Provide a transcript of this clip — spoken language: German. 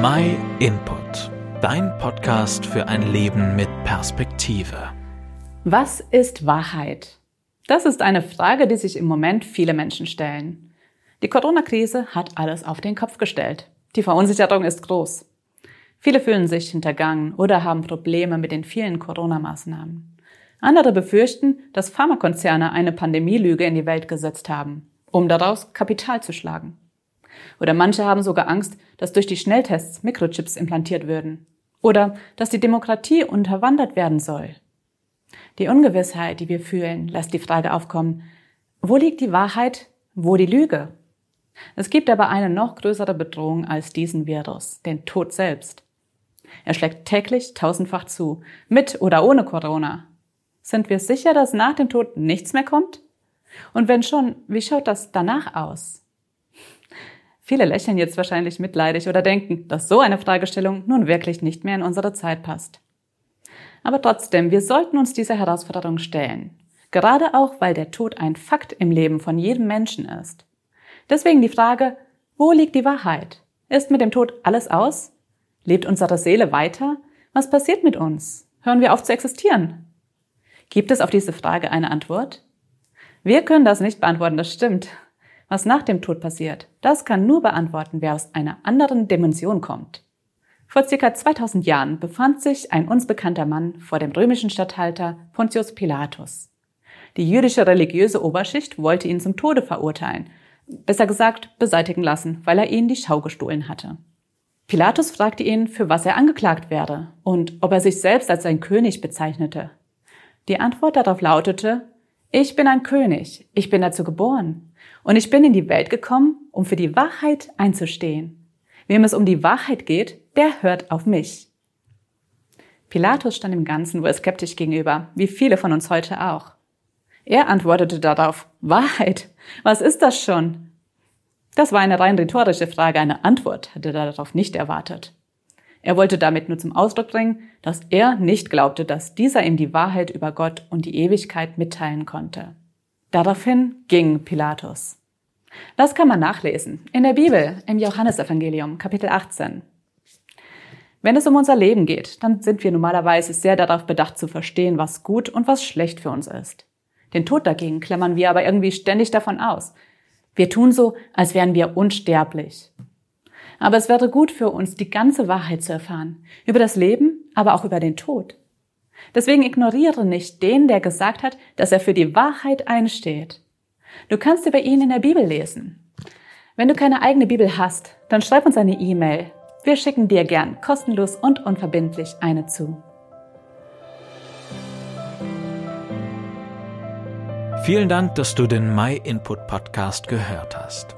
My Input, dein Podcast für ein Leben mit Perspektive. Was ist Wahrheit? Das ist eine Frage, die sich im Moment viele Menschen stellen. Die Corona-Krise hat alles auf den Kopf gestellt. Die Verunsicherung ist groß. Viele fühlen sich hintergangen oder haben Probleme mit den vielen Corona-Maßnahmen. Andere befürchten, dass Pharmakonzerne eine Pandemielüge in die Welt gesetzt haben, um daraus Kapital zu schlagen. Oder manche haben sogar Angst, dass durch die Schnelltests Mikrochips implantiert würden. Oder dass die Demokratie unterwandert werden soll. Die Ungewissheit, die wir fühlen, lässt die Frage aufkommen, wo liegt die Wahrheit, wo die Lüge? Es gibt aber eine noch größere Bedrohung als diesen Virus, den Tod selbst. Er schlägt täglich tausendfach zu, mit oder ohne Corona. Sind wir sicher, dass nach dem Tod nichts mehr kommt? Und wenn schon, wie schaut das danach aus? Viele lächeln jetzt wahrscheinlich mitleidig oder denken, dass so eine Fragestellung nun wirklich nicht mehr in unsere Zeit passt. Aber trotzdem, wir sollten uns dieser Herausforderung stellen. Gerade auch, weil der Tod ein Fakt im Leben von jedem Menschen ist. Deswegen die Frage, wo liegt die Wahrheit? Ist mit dem Tod alles aus? Lebt unsere Seele weiter? Was passiert mit uns? Hören wir auf zu existieren? Gibt es auf diese Frage eine Antwort? Wir können das nicht beantworten, das stimmt. Was nach dem Tod passiert, das kann nur beantworten, wer aus einer anderen Dimension kommt. Vor circa 2000 Jahren befand sich ein uns bekannter Mann vor dem römischen Statthalter Pontius Pilatus. Die jüdische religiöse Oberschicht wollte ihn zum Tode verurteilen, besser gesagt beseitigen lassen, weil er ihnen die Schau gestohlen hatte. Pilatus fragte ihn, für was er angeklagt werde und ob er sich selbst als ein König bezeichnete. Die Antwort darauf lautete, ich bin ein König, ich bin dazu geboren. Und ich bin in die Welt gekommen, um für die Wahrheit einzustehen. Wem es um die Wahrheit geht, der hört auf mich. Pilatus stand im Ganzen wohl skeptisch gegenüber, wie viele von uns heute auch. Er antwortete darauf, Wahrheit, was ist das schon? Das war eine rein rhetorische Frage, eine Antwort hatte er darauf nicht erwartet. Er wollte damit nur zum Ausdruck bringen, dass er nicht glaubte, dass dieser ihm die Wahrheit über Gott und die Ewigkeit mitteilen konnte. Daraufhin ging Pilatus. Das kann man nachlesen in der Bibel, im Johannesevangelium, Kapitel 18. Wenn es um unser Leben geht, dann sind wir normalerweise sehr darauf bedacht zu verstehen, was gut und was schlecht für uns ist. Den Tod dagegen klammern wir aber irgendwie ständig davon aus. Wir tun so, als wären wir unsterblich. Aber es wäre gut für uns, die ganze Wahrheit zu erfahren. Über das Leben, aber auch über den Tod. Deswegen ignoriere nicht den, der gesagt hat, dass er für die Wahrheit einsteht. Du kannst über ihn in der Bibel lesen. Wenn du keine eigene Bibel hast, dann schreib uns eine E-Mail. Wir schicken dir gern kostenlos und unverbindlich eine zu. Vielen Dank, dass du den My Input Podcast gehört hast.